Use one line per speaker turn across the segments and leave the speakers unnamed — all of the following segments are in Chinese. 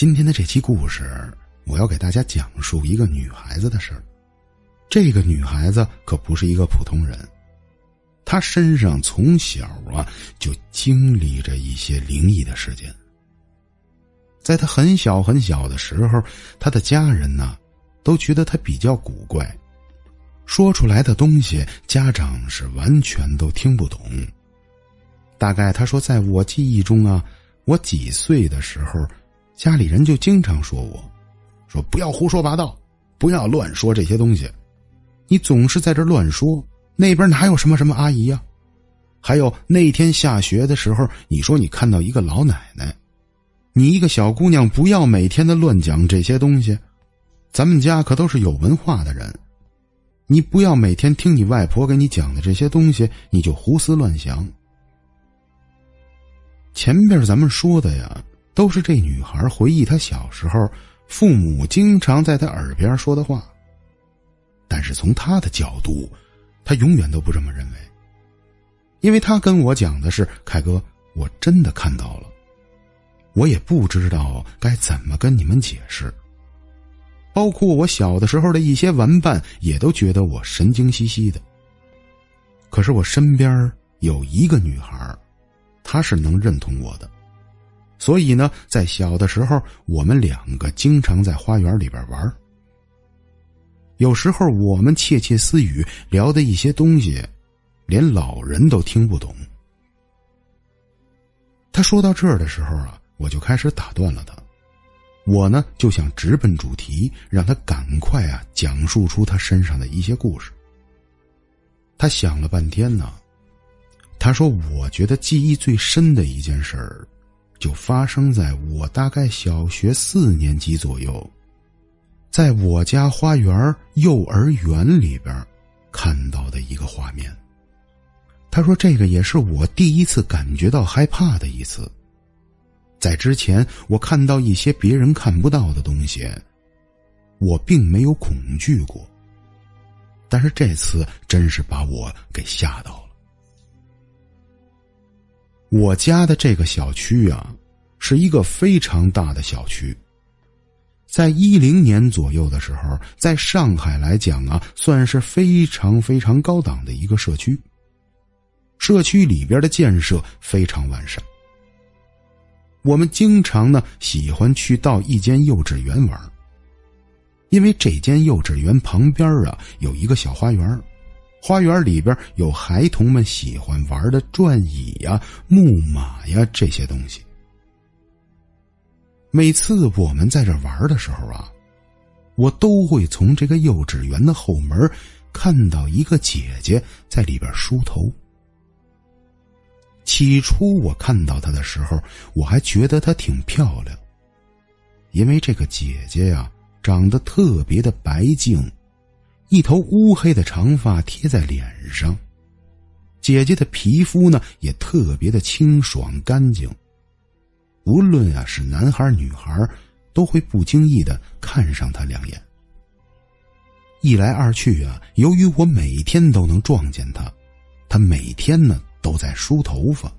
今天的这期故事，我要给大家讲述一个女孩子的事儿。这个女孩子可不是一个普通人，她身上从小啊就经历着一些灵异的事件。在她很小很小的时候，她的家人呢都觉得她比较古怪，说出来的东西家长是完全都听不懂。大概她说，在我记忆中啊，我几岁的时候。家里人就经常说我，说不要胡说八道，不要乱说这些东西。你总是在这乱说，那边哪有什么什么阿姨呀？还有那天下学的时候，你说你看到一个老奶奶，你一个小姑娘不要每天的乱讲这些东西。咱们家可都是有文化的人，你不要每天听你外婆给你讲的这些东西，你就胡思乱想。前边咱们说的呀。都是这女孩回忆她小时候父母经常在她耳边说的话。但是从她的角度，她永远都不这么认为。因为她跟我讲的是：“凯哥，我真的看到了，我也不知道该怎么跟你们解释。”包括我小的时候的一些玩伴也都觉得我神经兮兮的。可是我身边有一个女孩，她是能认同我的。所以呢，在小的时候，我们两个经常在花园里边玩。有时候我们窃窃私语聊的一些东西，连老人都听不懂。他说到这儿的时候啊，我就开始打断了他。我呢就想直奔主题，让他赶快啊讲述出他身上的一些故事。他想了半天呢，他说：“我觉得记忆最深的一件事儿。”就发生在我大概小学四年级左右，在我家花园幼儿园里边看到的一个画面。他说：“这个也是我第一次感觉到害怕的一次。在之前，我看到一些别人看不到的东西，我并没有恐惧过。但是这次真是把我给吓到了。”我家的这个小区啊，是一个非常大的小区。在一零年左右的时候，在上海来讲啊，算是非常非常高档的一个社区。社区里边的建设非常完善。我们经常呢喜欢去到一间幼稚园玩，因为这间幼稚园旁边啊有一个小花园。花园里边有孩童们喜欢玩的转椅呀、木马呀这些东西。每次我们在这玩的时候啊，我都会从这个幼稚园的后门看到一个姐姐在里边梳头。起初我看到她的时候，我还觉得她挺漂亮，因为这个姐姐呀长得特别的白净。一头乌黑的长发贴在脸上，姐姐的皮肤呢也特别的清爽干净。无论啊是男孩女孩，都会不经意的看上她两眼。一来二去啊，由于我每天都能撞见她，她每天呢都在梳头发，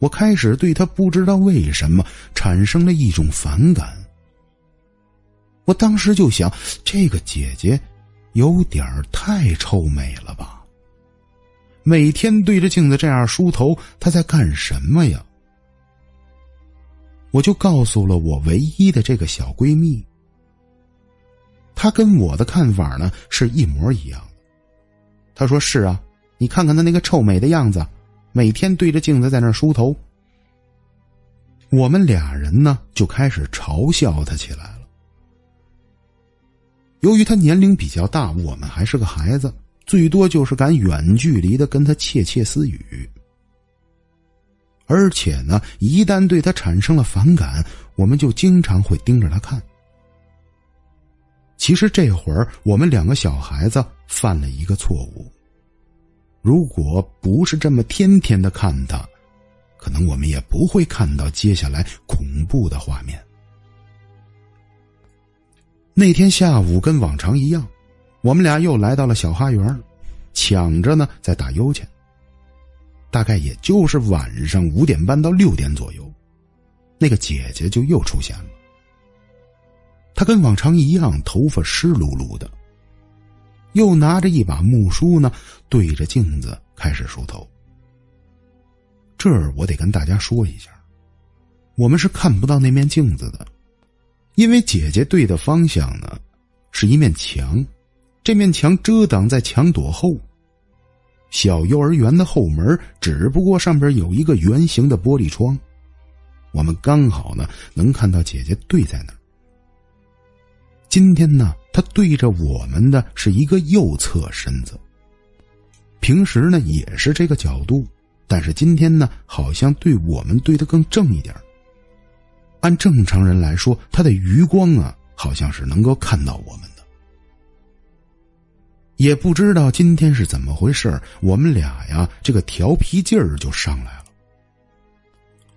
我开始对她不知道为什么产生了一种反感。我当时就想，这个姐姐。有点太臭美了吧！每天对着镜子这样梳头，她在干什么呀？我就告诉了我唯一的这个小闺蜜，她跟我的看法呢是一模一样的。她说：“是啊，你看看她那个臭美的样子，每天对着镜子在那梳头。”我们俩人呢就开始嘲笑她起来了。由于他年龄比较大，我们还是个孩子，最多就是敢远距离的跟他窃窃私语。而且呢，一旦对他产生了反感，我们就经常会盯着他看。其实这会儿我们两个小孩子犯了一个错误，如果不是这么天天的看他，可能我们也不会看到接下来恐怖的画面。那天下午跟往常一样，我们俩又来到了小花园，抢着呢在打油钱。大概也就是晚上五点半到六点左右，那个姐姐就又出现了。她跟往常一样，头发湿漉漉的，又拿着一把木梳呢，对着镜子开始梳头。这儿我得跟大家说一下，我们是看不到那面镜子的，因为姐姐对的方向呢是一面墙，这面墙遮挡在墙垛后。小幼儿园的后门只不过上边有一个圆形的玻璃窗，我们刚好呢能看到姐姐对在那儿。今天呢，她对着我们的是一个右侧身子，平时呢也是这个角度，但是今天呢好像对我们对的更正一点。按正常人来说，他的余光啊好像是能够看到我们的。也不知道今天是怎么回事我们俩呀，这个调皮劲儿就上来了。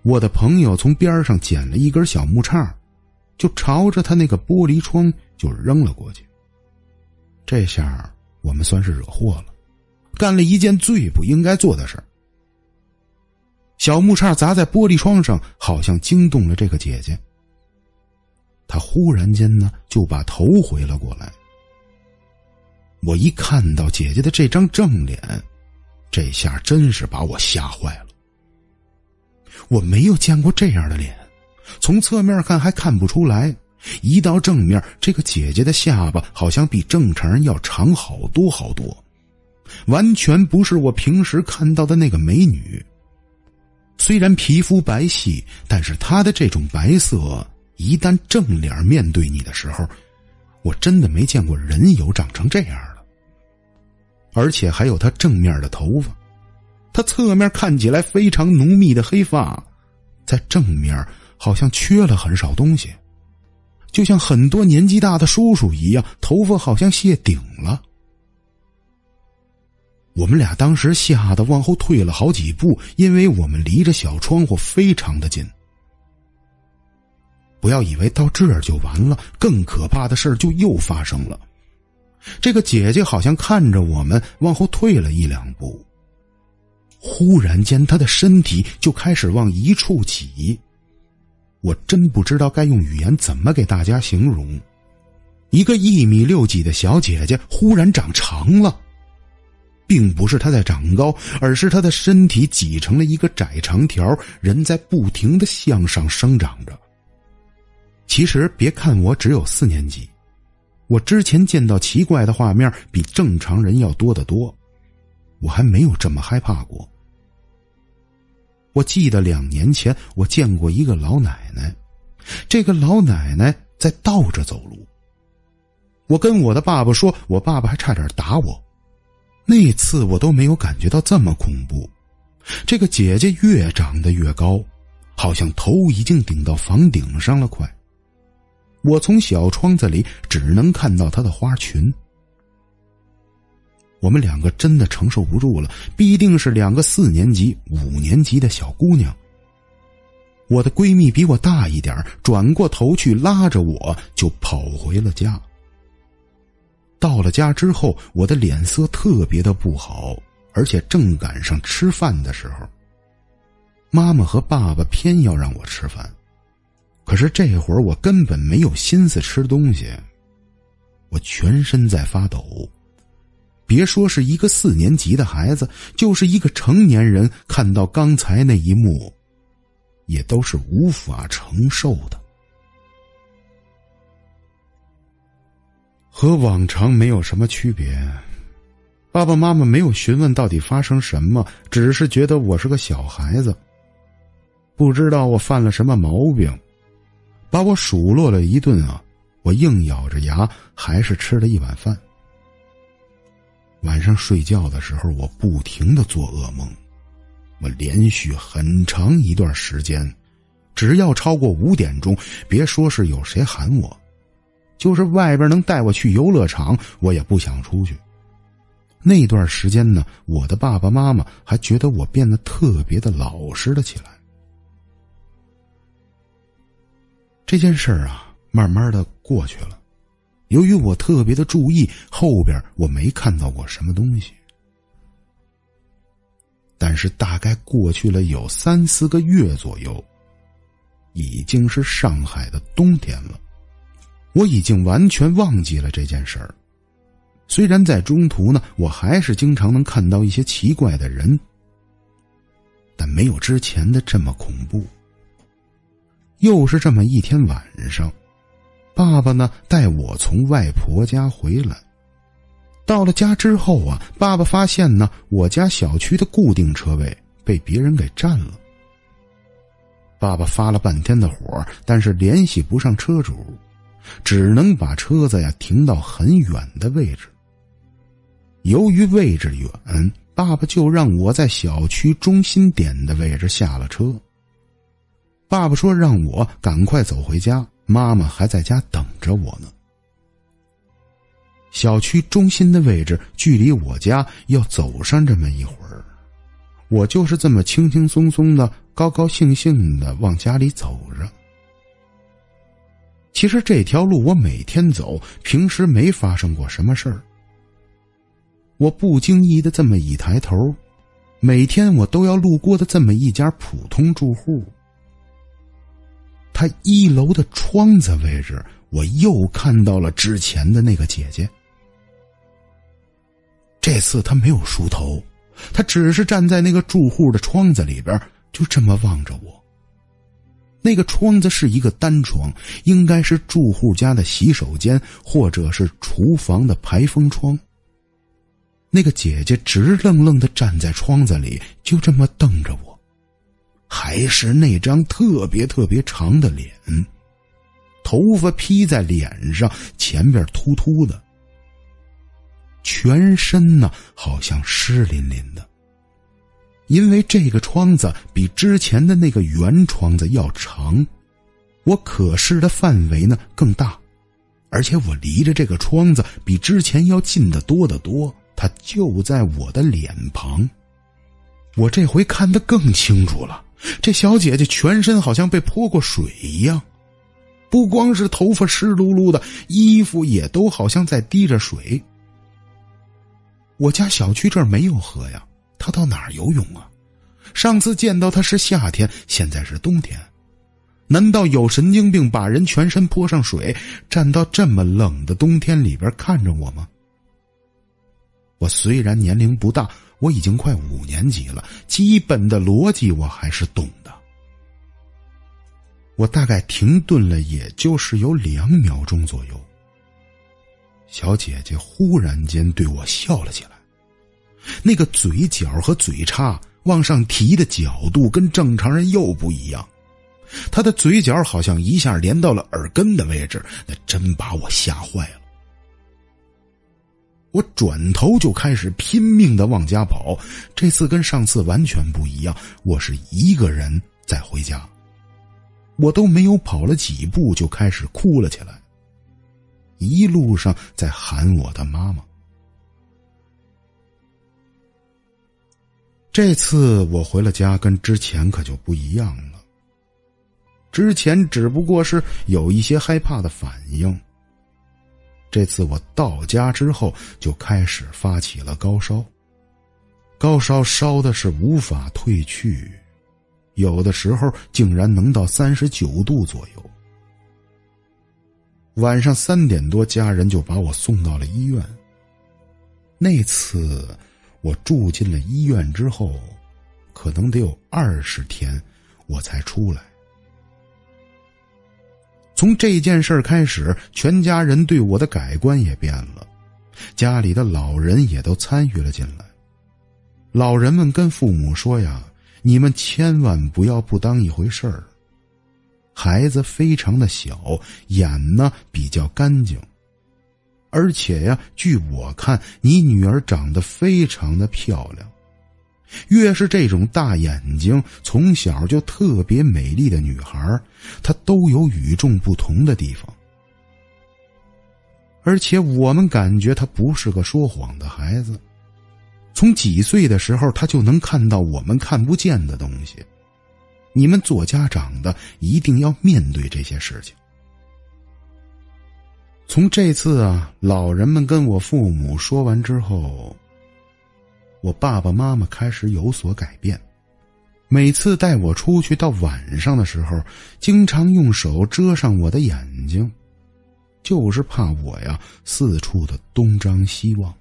我的朋友从边上捡了一根小木叉，就朝着他那个玻璃窗就扔了过去。这下我们算是惹祸了，干了一件最不应该做的事小木叉砸在玻璃窗上，好像惊动了这个姐姐。她忽然间呢，就把头回了过来。我一看到姐姐的这张正脸，这下真是把我吓坏了。我没有见过这样的脸，从侧面看还看不出来，一到正面，这个姐姐的下巴好像比正常人要长好多好多，完全不是我平时看到的那个美女。虽然皮肤白皙，但是他的这种白色，一旦正脸面对你的时候，我真的没见过人有长成这样的。而且还有他正面的头发，他侧面看起来非常浓密的黑发，在正面好像缺了很少东西，就像很多年纪大的叔叔一样，头发好像谢顶了。我们俩当时吓得往后退了好几步，因为我们离着小窗户非常的近。不要以为到这儿就完了，更可怕的事就又发生了。这个姐姐好像看着我们往后退了一两步，忽然间她的身体就开始往一处挤，我真不知道该用语言怎么给大家形容。一个一米六几的小姐姐忽然长长了，并不是他在长高，而是他的身体挤成了一个窄长条，人在不停的向上生长着。其实别看我只有四年级。我之前见到奇怪的画面比正常人要多得多，我还没有这么害怕过。我记得两年前我见过一个老奶奶，这个老奶奶在倒着走路。我跟我的爸爸说，我爸爸还差点打我。那次我都没有感觉到这么恐怖。这个姐姐越长得越高，好像头已经顶到房顶上了，快。我从小窗子里只能看到她的花裙。我们两个真的承受不住了，必定是两个四年级、五年级的小姑娘。我的闺蜜比我大一点，转过头去拉着我就跑回了家。到了家之后，我的脸色特别的不好，而且正赶上吃饭的时候，妈妈和爸爸偏要让我吃饭。可是这会儿我根本没有心思吃东西，我全身在发抖。别说是一个四年级的孩子，就是一个成年人看到刚才那一幕，也都是无法承受的。和往常没有什么区别，爸爸妈妈没有询问到底发生什么，只是觉得我是个小孩子，不知道我犯了什么毛病。把我数落了一顿啊！我硬咬着牙，还是吃了一碗饭。晚上睡觉的时候，我不停的做噩梦，我连续很长一段时间，只要超过五点钟，别说是有谁喊我，就是外边能带我去游乐场，我也不想出去。那段时间呢，我的爸爸妈妈还觉得我变得特别的老实了起来。这件事儿啊，慢慢的过去了。由于我特别的注意，后边我没看到过什么东西。但是大概过去了有三四个月左右，已经是上海的冬天了。我已经完全忘记了这件事儿。虽然在中途呢，我还是经常能看到一些奇怪的人，但没有之前的这么恐怖。又是这么一天晚上，爸爸呢带我从外婆家回来。到了家之后啊，爸爸发现呢，我家小区的固定车位被别人给占了。爸爸发了半天的火，但是联系不上车主，只能把车子呀停到很远的位置。由于位置远，爸爸就让我在小区中心点的位置下了车。爸爸说让我赶快走回家，妈妈还在家等着我呢。小区中心的位置距离我家要走上这么一会儿，我就是这么轻轻松松的、高高兴兴的往家里走着。其实这条路我每天走，平时没发生过什么事儿。我不经意的这么一抬头，每天我都要路过的这么一家普通住户，他一楼的窗子位置，我又看到了之前的那个姐姐。这次他没有梳头，他只是站在那个住户的窗子里边，就这么望着我。那个窗子是一个单窗，应该是住户家的洗手间或者是厨房的排风窗。那个姐姐直愣愣的站在窗子里，就这么瞪着我，还是那张特别特别长的脸，头发披在脸上，前边秃秃的，全身呢好像湿淋淋的。因为这个窗子比之前的那个圆窗子要长，我可视的范围呢更大，而且我离着这个窗子比之前要近得多得多。他就在我的脸旁，我这回看得更清楚了。这小姐姐全身好像被泼过水一样，不光是头发湿漉漉的，衣服也都好像在滴着水。我家小区这儿没有河呀，他到哪儿游泳啊？上次见到他是夏天，现在是冬天，难道有神经病把人全身泼上水，站到这么冷的冬天里边看着我吗？我虽然年龄不大，我已经快五年级了，基本的逻辑我还是懂的。我大概停顿了，也就是有两秒钟左右。小姐姐忽然间对我笑了起来，那个嘴角和嘴叉往上提的角度跟正常人又不一样，他的嘴角好像一下连到了耳根的位置，那真把我吓坏了。我转头就开始拼命的往家跑，这次跟上次完全不一样，我是一个人在回家。我都没有跑了几步，就开始哭了起来。一路上在喊我的妈妈。这次我回了家，跟之前可就不一样了。之前只不过是有一些害怕的反应。这次我到家之后就开始发起了高烧，高烧烧的是无法退去，有的时候竟然能到三十九度左右。晚上三点多，家人就把我送到了医院。那次我住进了医院之后，可能得有二十天，我才出来。从这件事开始，全家人对我的改观也变了，家里的老人也都参与了进来。老人们跟父母说：“呀，你们千万不要不当一回事儿。孩子非常的小，眼呢比较干净，而且呀，据我看，你女儿长得非常的漂亮。”越是这种大眼睛、从小就特别美丽的女孩，她都有与众不同的地方。而且我们感觉她不是个说谎的孩子。从几岁的时候，她就能看到我们看不见的东西。你们做家长的一定要面对这些事情。从这次啊，老人们跟我父母说完之后。我爸爸妈妈开始有所改变，每次带我出去到晚上的时候，经常用手遮上我的眼睛，就是怕我呀四处的东张西望。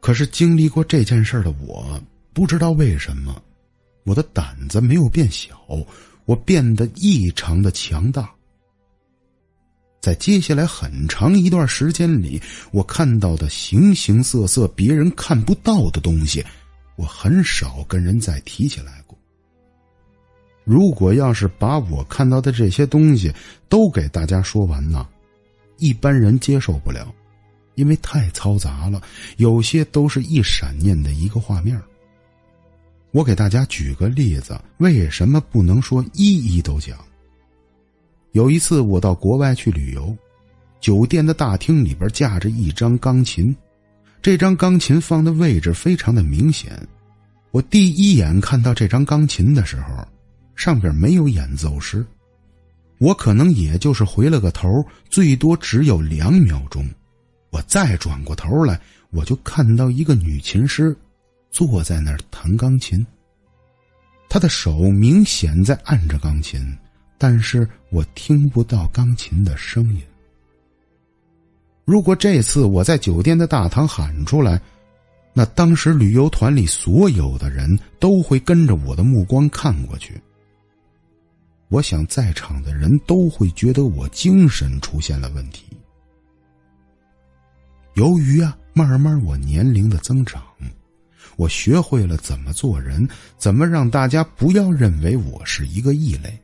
可是经历过这件事的我，不知道为什么，我的胆子没有变小，我变得异常的强大。在接下来很长一段时间里，我看到的形形色色别人看不到的东西，我很少跟人再提起来过。如果要是把我看到的这些东西都给大家说完呢，一般人接受不了，因为太嘈杂了，有些都是一闪念的一个画面。我给大家举个例子，为什么不能说一一都讲？有一次，我到国外去旅游，酒店的大厅里边架着一张钢琴，这张钢琴放的位置非常的明显。我第一眼看到这张钢琴的时候，上边没有演奏师，我可能也就是回了个头，最多只有两秒钟。我再转过头来，我就看到一个女琴师坐在那儿弹钢琴，她的手明显在按着钢琴。但是我听不到钢琴的声音。如果这次我在酒店的大堂喊出来，那当时旅游团里所有的人都会跟着我的目光看过去。我想在场的人都会觉得我精神出现了问题。由于啊，慢慢我年龄的增长，我学会了怎么做人，怎么让大家不要认为我是一个异类。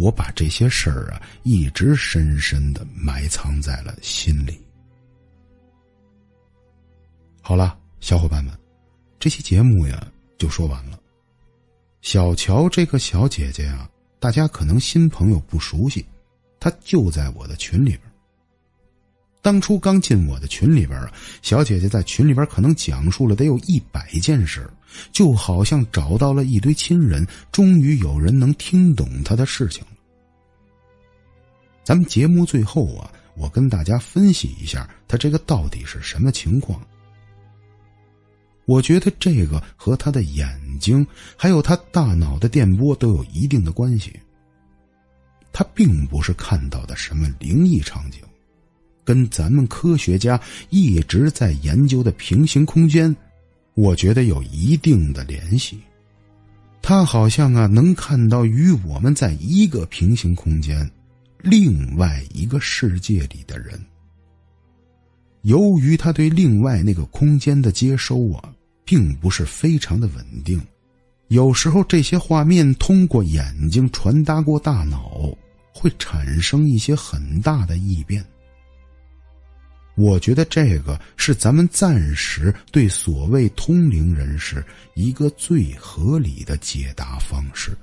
我把这些事儿啊，一直深深的埋藏在了心里。好了，小伙伴们，这期节目呀就说完了。小乔这个小姐姐啊，大家可能新朋友不熟悉，她就在我的群里边。当初刚进我的群里边啊，小姐姐在群里边可能讲述了得有一百件事。就好像找到了一堆亲人，终于有人能听懂他的事情了。咱们节目最后啊，我跟大家分析一下他这个到底是什么情况。我觉得这个和他的眼睛还有他大脑的电波都有一定的关系。他并不是看到的什么灵异场景，跟咱们科学家一直在研究的平行空间。我觉得有一定的联系，他好像啊能看到与我们在一个平行空间、另外一个世界里的人。由于他对另外那个空间的接收啊，并不是非常的稳定，有时候这些画面通过眼睛传达过大脑，会产生一些很大的异变。我觉得这个是咱们暂时对所谓通灵人士一个最合理的解答方式。